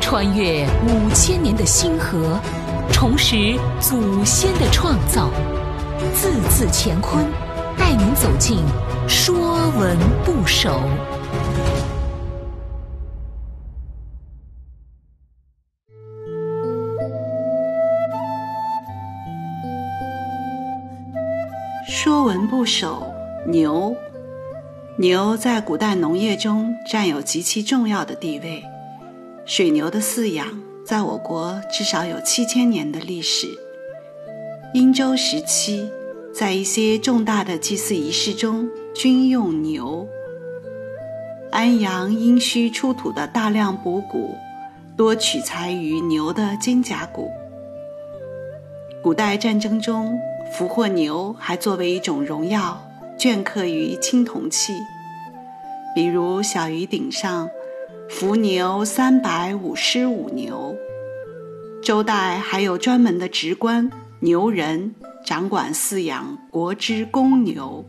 穿越五千年的星河，重拾祖先的创造，字字乾坤，带您走进《说文不首》。《说文不首》牛，牛在古代农业中占有极其重要的地位。水牛的饲养在我国至少有七千年的历史。殷周时期，在一些重大的祭祀仪式中均用牛。安阳殷墟出土的大量卜骨，多取材于牛的肩胛骨。古代战争中，俘获牛还作为一种荣耀，镌刻于青铜器，比如小鱼顶上。伏牛三百五十五牛。周代还有专门的职官牛人，掌管饲养国之公牛。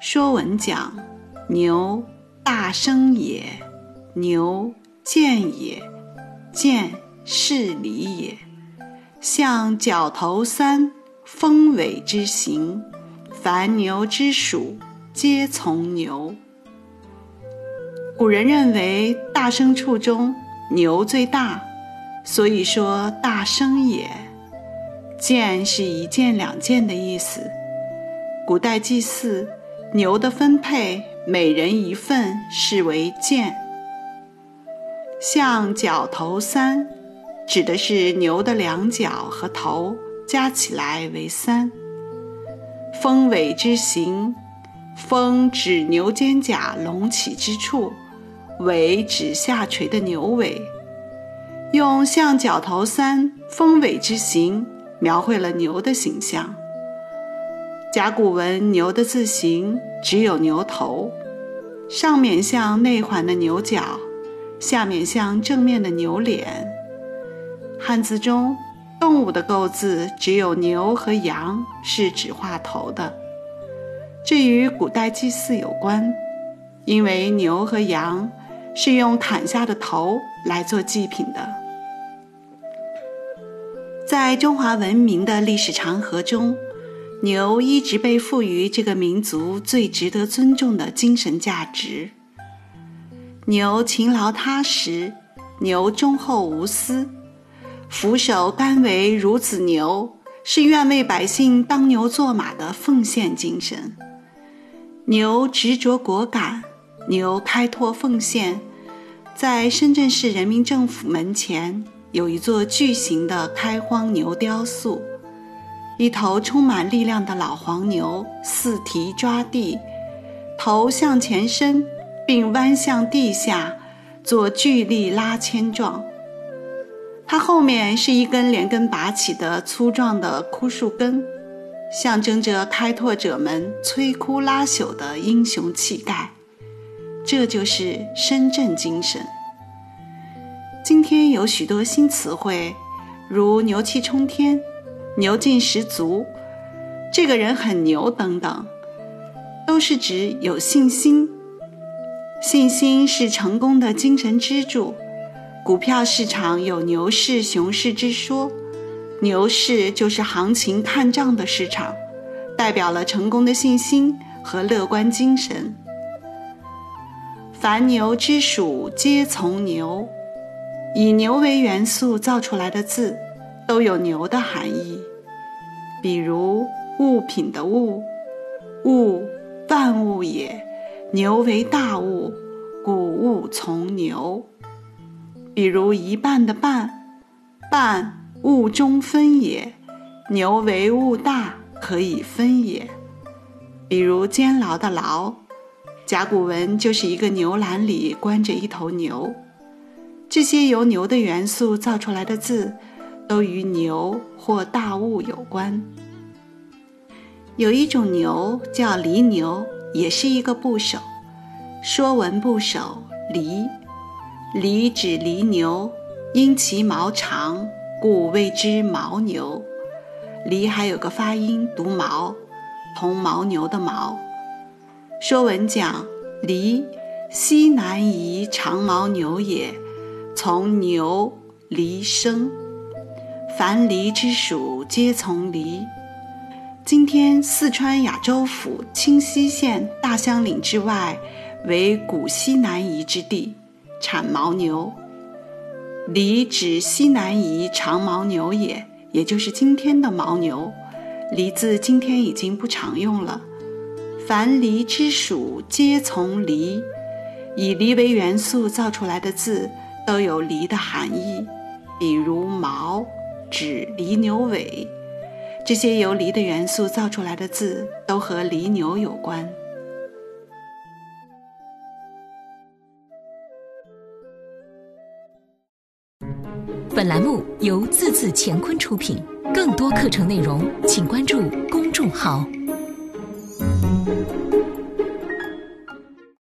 说文讲：牛，大生也；牛，见也；见，是礼也。象角头三，丰尾之形。凡牛之属，皆从牛。古人认为大牲畜中牛最大，所以说大牲也。件是一件两件的意思。古代祭祀牛的分配，每人一份，视为件。像角头三，指的是牛的两角和头加起来为三。风尾之形，风指牛肩胛隆起之处。尾指下垂的牛尾，用象角头三峰尾之形描绘了牛的形象。甲骨文牛的字形只有牛头，上面像内环的牛角，下面像正面的牛脸。汉字中动物的构字只有牛和羊是只画头的，这与古代祭祀有关，因为牛和羊。是用砍下的头来做祭品的。在中华文明的历史长河中，牛一直被赋予这个民族最值得尊重的精神价值。牛勤劳踏实，牛忠厚无私，俯首甘为孺子牛，是愿为百姓当牛做马的奉献精神。牛执着果敢。牛开拓奉献，在深圳市人民政府门前有一座巨型的开荒牛雕塑，一头充满力量的老黄牛四蹄抓地，头向前伸，并弯向地下，做巨力拉牵状。它后面是一根连根拔起的粗壮的枯树根，象征着开拓者们摧枯拉朽的英雄气概。这就是深圳精神。今天有许多新词汇，如“牛气冲天”“牛劲十足”“这个人很牛”等等，都是指有信心。信心是成功的精神支柱。股票市场有牛市、熊市之说，牛市就是行情看涨的市场，代表了成功的信心和乐观精神。凡牛之属，皆从牛。以牛为元素造出来的字，都有牛的含义。比如物品的物，物万物也，牛为大物，故物从牛。比如一半的半，半物中分也，牛为物大，可以分也。比如监牢的牢。甲骨文就是一个牛栏里关着一头牛，这些由牛的元素造出来的字，都与牛或大物有关。有一种牛叫犁牛，也是一个部首，《说文部首》犁，犁指犁牛，因其毛长，故谓之牦牛。犁还有个发音读毛，同牦牛的牦。说文讲，犁西南夷长毛牛也，从牛离生。凡离之属，皆从离。今天四川雅州府清溪县大乡岭之外，为古西南夷之地，产牦牛。离指西南夷长毛牛也，也就是今天的牦牛。离字今天已经不常用了。凡离之属，皆从离。以离为元素造出来的字，都有离的含义。比如毛，指犁牛尾。这些由犁的元素造出来的字，都和犁牛有关。本栏目由字字乾坤出品，更多课程内容，请关注公众号。